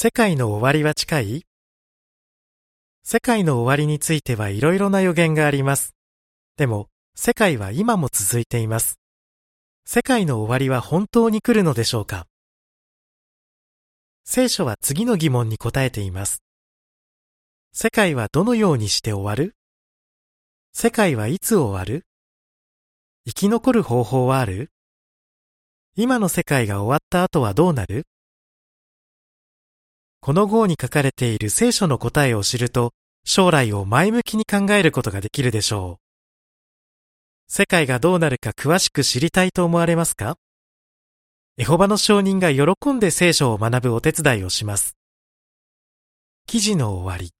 世界の終わりは近い？世界の終わりについてはいろいろな予言があります。でも、世界は今も続いています。世界の終わりは本当に来るのでしょうか？聖書は次の疑問に答えています。世界はどのようにして終わる？世界はいつ終わる？生き残る方法はある？今の世界が終わった後はどうなる？この号に書かれている聖書の答えを知ると、将来を前向きに考えることができるでしょう。世界がどうなるか詳しく知りたいと思われますか？エホバの証人が喜んで聖書を学ぶお手伝いをします。記事の終わり。